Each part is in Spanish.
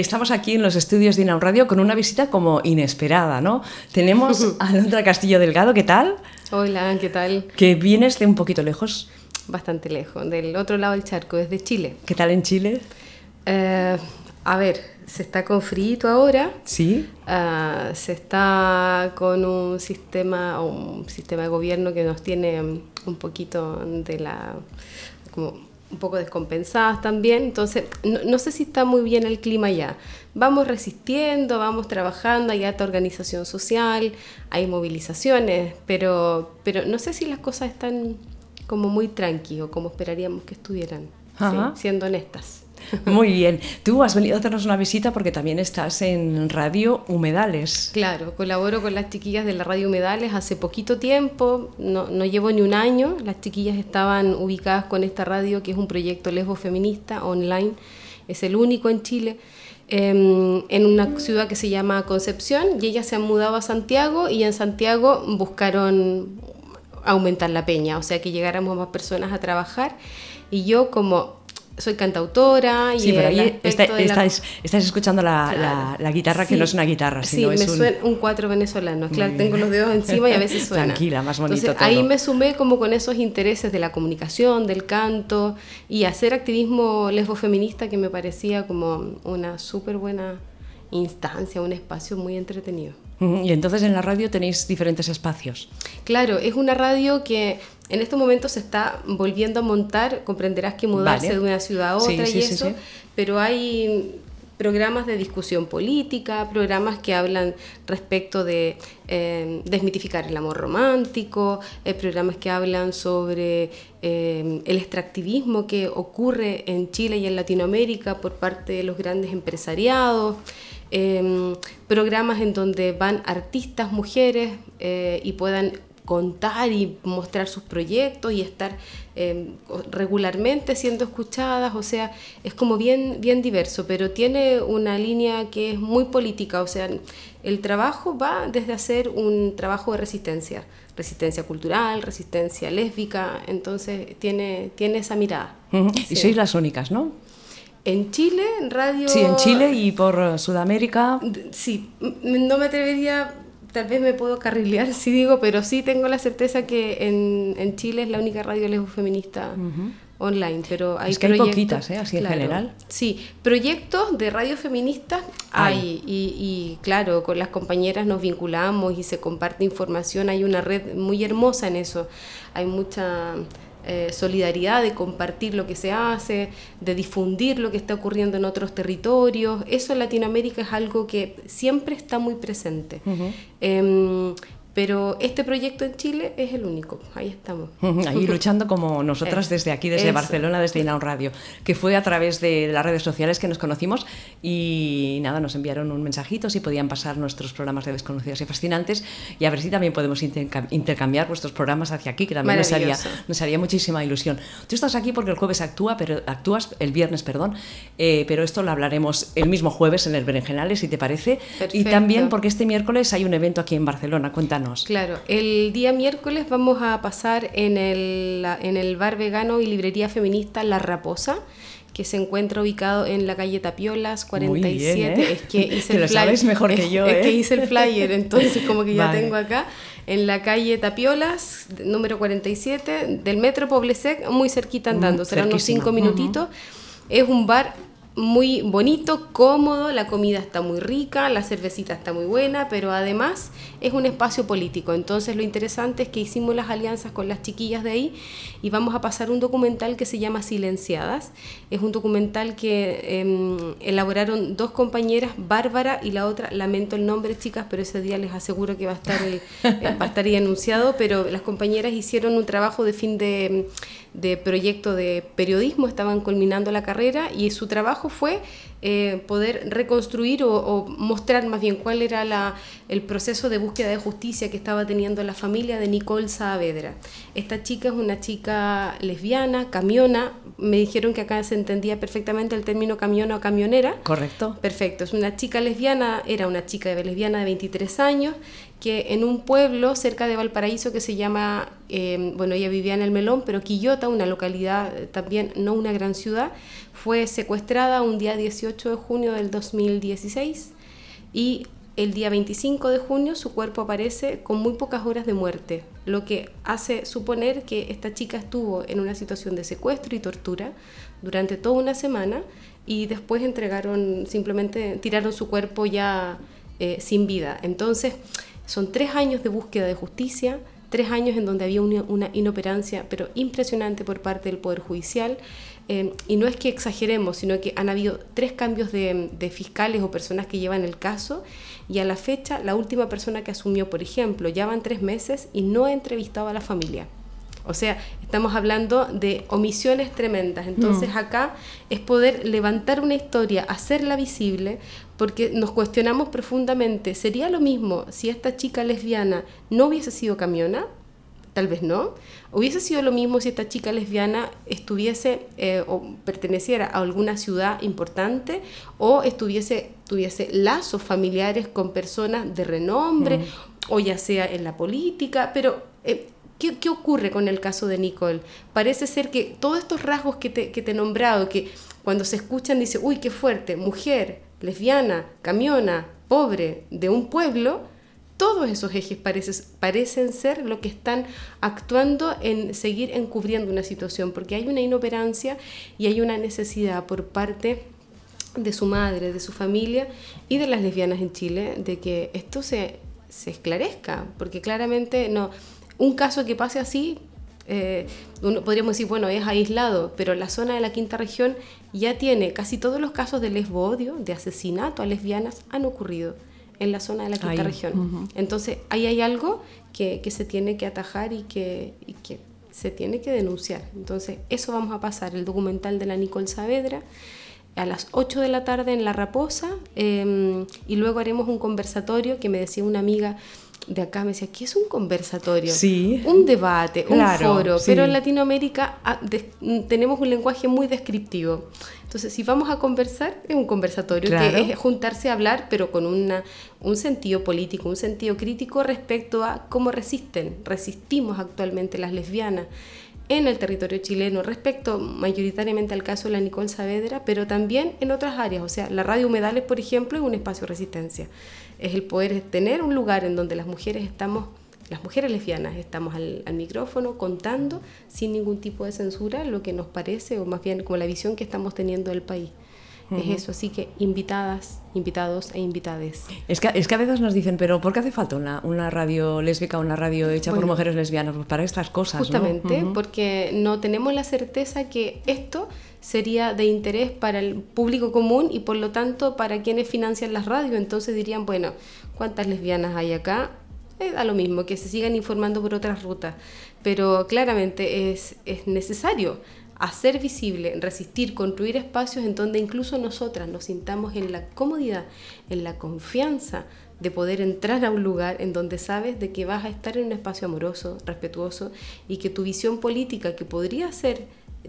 Estamos aquí en los estudios de Inaun Radio con una visita como inesperada, ¿no? Tenemos a Londra Castillo Delgado, ¿qué tal? Hola, ¿qué tal? Que vienes de un poquito lejos. Bastante lejos, del otro lado del charco, desde Chile. ¿Qué tal en Chile? Eh, a ver, se está con frío ahora. Sí. Uh, se está con un sistema, un sistema de gobierno que nos tiene un poquito de la. como un poco descompensadas también, entonces no, no, sé si está muy bien el clima ya. Vamos resistiendo, vamos trabajando, hay alta organización social, hay movilizaciones, pero, pero no sé si las cosas están como muy tranquilos, como esperaríamos que estuvieran, siendo honestas. Muy bien. Tú has venido a hacernos una visita porque también estás en Radio Humedales. Claro, colaboro con las chiquillas de la Radio Humedales hace poquito tiempo, no, no llevo ni un año. Las chiquillas estaban ubicadas con esta radio que es un proyecto lesbo feminista online, es el único en Chile. Em, en una ciudad que se llama Concepción y ellas se han mudado a Santiago y en Santiago buscaron aumentar la peña, o sea que llegáramos más personas a trabajar y yo como soy cantautora. Y sí, pero ahí estáis, escuchando la, la, guitarra que no es una guitarra, sino sí, me suena un cuatro venezolano. Claro, tengo los dedos encima y a veces suena. Tranquila, más bonito Entonces, Ahí me sumé como con esos intereses de la comunicación, del canto y hacer activismo lesbo feminista que me parecía como una súper buena instancia, un espacio muy entretenido. Y entonces en la radio tenéis diferentes espacios. Claro, es una radio que en estos momentos se está volviendo a montar, comprenderás que mudarse de una ciudad a otra y eso, pero hay programas de discusión política, programas que hablan respecto de eh, desmitificar el amor romántico, eh, programas que hablan sobre eh, el extractivismo que ocurre en Chile y en Latinoamérica por parte de los grandes empresariados. Em, programas en donde van artistas mujeres y puedan contar y mostrar sus proyectos y estar em, regularmente siendo escuchadas, o sea, es como bien, bien diverso, pero tiene una línea que es muy política, o sea, el trabajo va desde hacer un trabajo de resistencia, resistencia cultural, resistencia lésbica, entonces tiene, tiene esa mirada. Y sois las únicas, ¿no? En Chile, en radio... Sí, en Chile y por Sudamérica. Sí, no me atrevería, tal vez me puedo carrilear si digo, pero sí tengo la certeza que en, en Chile es la única radio lesbo feminista online. Pero hay es que hay poquitas, ¿eh? así en general. Sí, proyectos de radio feministas hay, y, y claro, con las compañeras nos vinculamos y se comparte información, hay una red muy hermosa en eso, hay mucha eh, solidaridad, de compartir lo que se hace, de difundir lo que está ocurriendo en otros territorios. Eso en Latinoamérica es algo que siempre está muy presente. Pero este proyecto en Chile es el único, ahí estamos. Ahí luchando como nosotras desde aquí, desde Barcelona, desde Inaun Radio, que fue a través de las redes sociales que nos conocimos y nada, nos enviaron un mensajito si podían pasar nuestros programas de Desconocidos y Fascinantes y a ver si también podemos intercambiar vuestros programas hacia aquí, que también nos haría, nos haría muchísima ilusión. Tú estás aquí porque el jueves actúa, pero actúas el viernes, perdón, eh, pero esto lo hablaremos el mismo jueves en el Berenjenales, si te parece. Y también porque este miércoles hay un evento aquí en Barcelona, cuéntanos. Claro, el día miércoles vamos a pasar en el, en el bar vegano y librería feminista La Raposa que se encuentra ubicado en la calle Tapiolas 47. ¿eh? Es que hice el flyer. mejor que yo. Es, que ¿eh? hice el flyer, entonces como que ya tengo acá. En la calle Tapiolas, número 47, del metro Poblesec, muy cerquita andando, serán unos cinco minutitos. Es un bar muy bonito, cómodo, la comida está muy rica, la cervecita está muy buena, pero además es un espacio político. Entonces lo interesante es que hicimos las alianzas con las chiquillas de ahí y vamos a pasar un documental que se llama Silenciadas. Es un documental que em, elaboraron dos compañeras, Bárbara y la otra, lamento el nombre chicas, pero ese día les aseguro que va a estar, eh, va a estar ahí anunciado, pero las compañeras hicieron un trabajo de fin de de proyecto de periodismo, estaban culminando la carrera y su trabajo fue eh, poder reconstruir o, mostrar más bien cuál era la, el proceso de búsqueda de justicia que estaba teniendo la familia de Nicole Saavedra. Esta chica es una chica lesbiana, camiona, me dijeron que acá se entendía perfectamente el término camiona o camionera. Correcto. Perfecto, es una chica lesbiana, era una chica lesbiana de 23 años que en un pueblo cerca de Valparaíso que se llama, eh, bueno, ella vivía en el Melón, pero Quillota, una localidad eh, también, no una gran ciudad, fue secuestrada un día 18 de junio del 2016 y el día 25 de junio su cuerpo aparece con muy pocas horas de muerte, lo que hace suponer que esta chica estuvo en una situación de secuestro y tortura durante toda una semana y después entregaron, simplemente tiraron su cuerpo ya eh, sin vida. Entonces, son tres años de búsqueda de justicia, tres años en donde había una, inoperancia, pero impresionante por parte del Poder Judicial. Eh, y no es que exageremos, sino que han habido tres cambios de, fiscales o personas que llevan el caso y a la fecha la última persona que asumió, por ejemplo, ya van tres meses y no ha entrevistado a la familia. O sea, estamos hablando de omisiones tremendas. Entonces mm. acá es poder levantar una historia, hacerla visible, porque nos cuestionamos profundamente, ¿sería lo mismo si esta chica lesbiana no hubiese sido camiona? Tal vez no. ¿Hubiese sido lo mismo si esta chica lesbiana estuviese eh, o perteneciera a alguna ciudad importante o estuviese, tuviese lazos familiares con personas de renombre mm. o ya sea en la política? Pero eh, ¿Qué, ocurre con el caso de Nicole? Parece ser que todos estos rasgos que te, he nombrado, que cuando se escuchan dice, uy, qué fuerte, mujer, lesbiana, camiona, pobre, de un pueblo, todos esos ejes parecen ser lo que están actuando en seguir encubriendo una situación, porque hay una inoperancia y hay una necesidad por parte de su madre, de su familia y de las lesbianas en Chile, de que esto se, se esclarezca, porque claramente no un caso que pase así, eh, podríamos decir, bueno, es aislado, pero la zona de la quinta región ya tiene casi todos los casos de lesbo-odio, de asesinato a lesbianas, han ocurrido en la zona de la quinta región. Entonces, ahí hay algo que, se tiene que atajar y que, que se tiene que denunciar. Entonces, eso vamos a pasar, el documental de la Nicole Saavedra a las 8 de la tarde en La Raposa em, y luego haremos un conversatorio que me decía una amiga de acá me decía, ¿qué es un conversatorio? Sí. Un debate, un foro. Pero en Latinoamérica ah, tenemos un lenguaje muy descriptivo. Entonces, si vamos a conversar, es un conversatorio, que es juntarse a hablar, pero con una, un sentido político, un sentido crítico respecto a cómo resisten, resistimos actualmente las lesbianas en el territorio chileno respecto mayoritariamente al caso de la Nicole Saavedra, pero también en otras áreas. O sea, la radio Humedales, por ejemplo, es un espacio de resistencia es el poder tener un lugar en donde las mujeres estamos, las mujeres lesbianas estamos al, micrófono contando sin ningún tipo de censura lo que nos parece o más bien como la visión que estamos teniendo del país. Es eso, así que invitadas, invitados e invitades. Es que, es que a veces nos dicen, pero ¿por qué hace falta una, una radio lésbica, una radio hecha por mujeres lesbianas? Pues para estas cosas. Justamente, porque no tenemos la certeza que esto sería de interés para el público común y por lo tanto para quienes financian las radios. Entonces dirían, bueno, ¿cuántas lesbianas hay acá? Eh, da lo mismo, que se sigan informando por otras rutas. Pero claramente es, es necesario hacer visible, resistir, construir espacios en donde incluso nosotras nos sintamos en la comodidad, en la confianza de poder entrar a un lugar en donde sabes de que vas a estar en un espacio amoroso, respetuoso y que tu visión política, que podría ser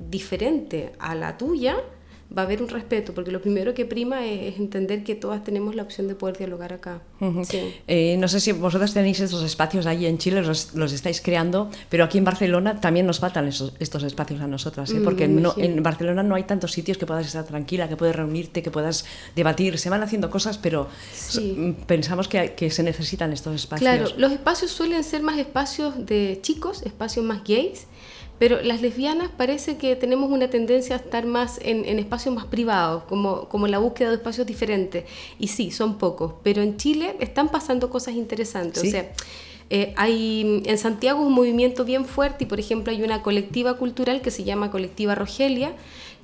diferente a la tuya, va a haber un respeto, porque lo primero que prima es, entender que todas tenemos la opción de poder dialogar acá. Eh, no sé si vosotras tenéis estos espacios ahí en Chile, los, los, estáis creando, pero aquí en Barcelona también nos faltan estos espacios a nosotras, ¿eh? porque mm, no, en Barcelona no hay tantos sitios que puedas estar tranquila, que puedas reunirte, que puedas debatir. Se van haciendo cosas, pero pensamos que, que se necesitan estos espacios. Claro, los espacios suelen ser más espacios de chicos, espacios más gays pero las lesbianas parece que tenemos una tendencia a estar más en, espacios más privados, como, como la búsqueda de espacios diferentes. Y sí, son pocos, pero en Chile están pasando cosas interesantes. O sea, eh, hay en Santiago un movimiento bien fuerte y, por ejemplo, hay una colectiva cultural que se llama Colectiva Rogelia,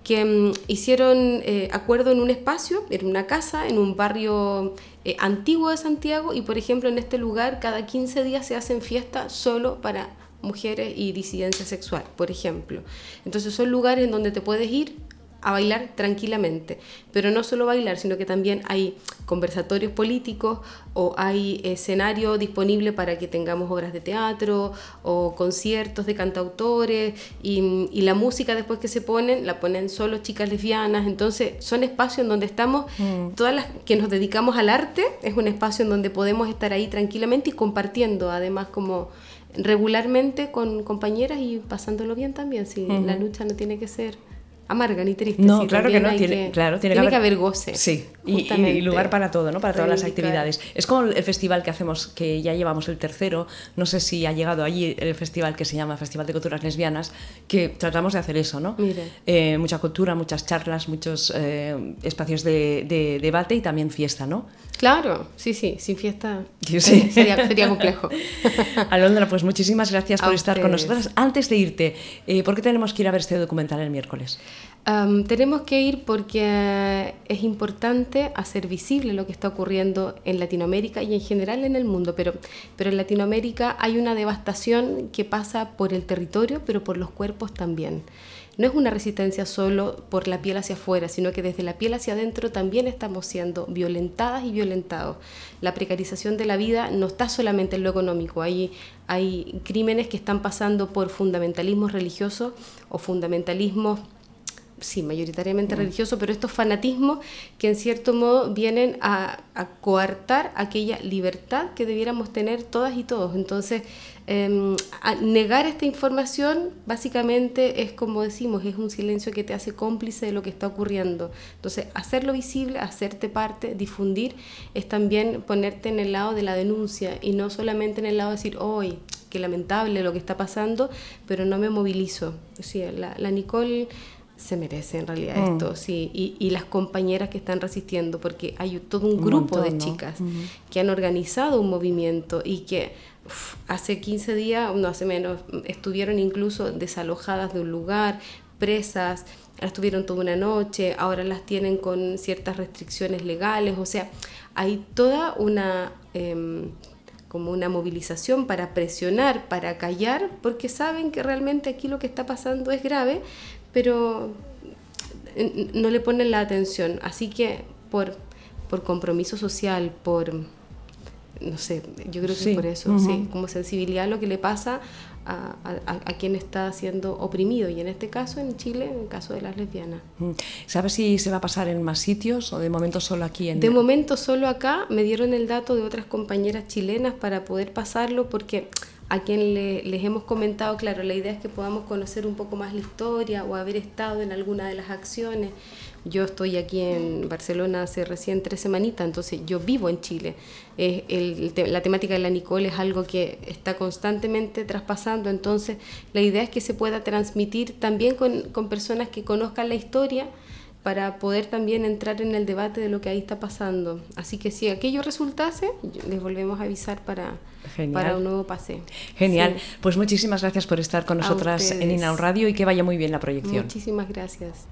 que mm, hicieron eh, acuerdo en un espacio, en una casa, en un barrio eh, antiguo de Santiago, y, por ejemplo, en este lugar cada 15 días se hacen fiestas solo para mujeres y disidencia sexual, por ejemplo. Entonces son lugares en donde te puedes ir a bailar tranquilamente. Pero no solo bailar, sino que también hay conversatorios políticos o hay escenario disponible para que tengamos obras de teatro o conciertos de cantautores y, la música después que se ponen, la ponen solo chicas lesbianas. Entonces son espacios en donde estamos, mm. todas las que nos dedicamos al arte, es un espacio en donde podemos estar ahí tranquilamente y compartiendo, además como regularmente con compañeras y pasándolo bien también, si la lucha no tiene que ser amarga ni triste. No, claro que no, tiene, claro, tiene, que, haber, goce. Sí, y, lugar para todo, ¿no? Para todas las actividades. Es como el festival que hacemos, que ya llevamos el tercero, no sé si ha llegado allí el festival que se llama Festival de Culturas Lesbianas, que tratamos de hacer eso, ¿no? Eh, mucha cultura, muchas charlas, muchos eh, espacios de, debate y también fiesta, ¿no? Claro, sí, sí, sin fiesta Sería, sería, complejo. Alondra, pues muchísimas gracias por estar con nosotros. Antes de irte, eh, ¿por qué tenemos que ir a ver este documental el miércoles? Tenemos que ir porque es importante hacer visible lo que está ocurriendo en Latinoamérica y en general en el mundo, pero, pero en Latinoamérica hay una devastación que pasa por el territorio, pero por los cuerpos también. No es una resistencia solo por la piel hacia afuera, sino que desde la piel hacia adentro también estamos siendo violentadas y violentados. La precarización de la vida no está solamente en lo económico, hay, hay crímenes que están pasando por fundamentalismo religioso o fundamentalismo sí, mayoritariamente mm. religioso, pero estos fanatismos que en cierto modo vienen a, coartar aquella libertad que debiéramos tener todas y todos. Entonces, em, negar esta información básicamente es como decimos, es un silencio que te hace cómplice de lo que está ocurriendo. Entonces, hacerlo visible, hacerte parte, difundir, es también ponerte en el lado de la denuncia y no solamente en el lado de decir, hoy, qué lamentable lo que está pasando, pero no me movilizo. La, la Nicole se merece en realidad mm. esto, sí, y, las compañeras que están resistiendo, porque hay todo un grupo de chicas que han organizado un movimiento y que hace 15 días, no hace menos, estuvieron incluso desalojadas de un lugar, presas, las tuvieron toda una noche, ahora las tienen con ciertas restricciones legales, o sea, hay toda una... Em, como una movilización para presionar, para callar, porque saben que realmente aquí lo que está pasando es grave, pero no le ponen la atención. Así que por, por compromiso social, por, no sé, yo creo que es por eso, sí, como sensibilidad a lo que le pasa a, a, quien está siendo oprimido, y en este caso en Chile, en el caso de las lesbianas. ¿Sabes si se va a pasar en más sitios o de momento solo aquí? En de momento solo acá, me dieron el dato de otras compañeras chilenas para poder pasarlo porque a quien les hemos comentado, claro, la idea es que podamos conocer un poco más la historia o haber estado en alguna de las acciones. Yo estoy aquí en Barcelona hace recién tres semanitas, entonces yo vivo en Chile. la temática de la Nicole es algo que está constantemente traspasando, entonces la idea es que se pueda transmitir también con, con personas que conozcan la historia para poder también entrar en el debate de lo que ahí está pasando. Así que si aquello resultase, les volvemos a avisar para, para un nuevo paseo. Genial. Pues muchísimas gracias por estar con nosotras en Inaun Radio y que vaya muy bien la proyección. Muchísimas gracias.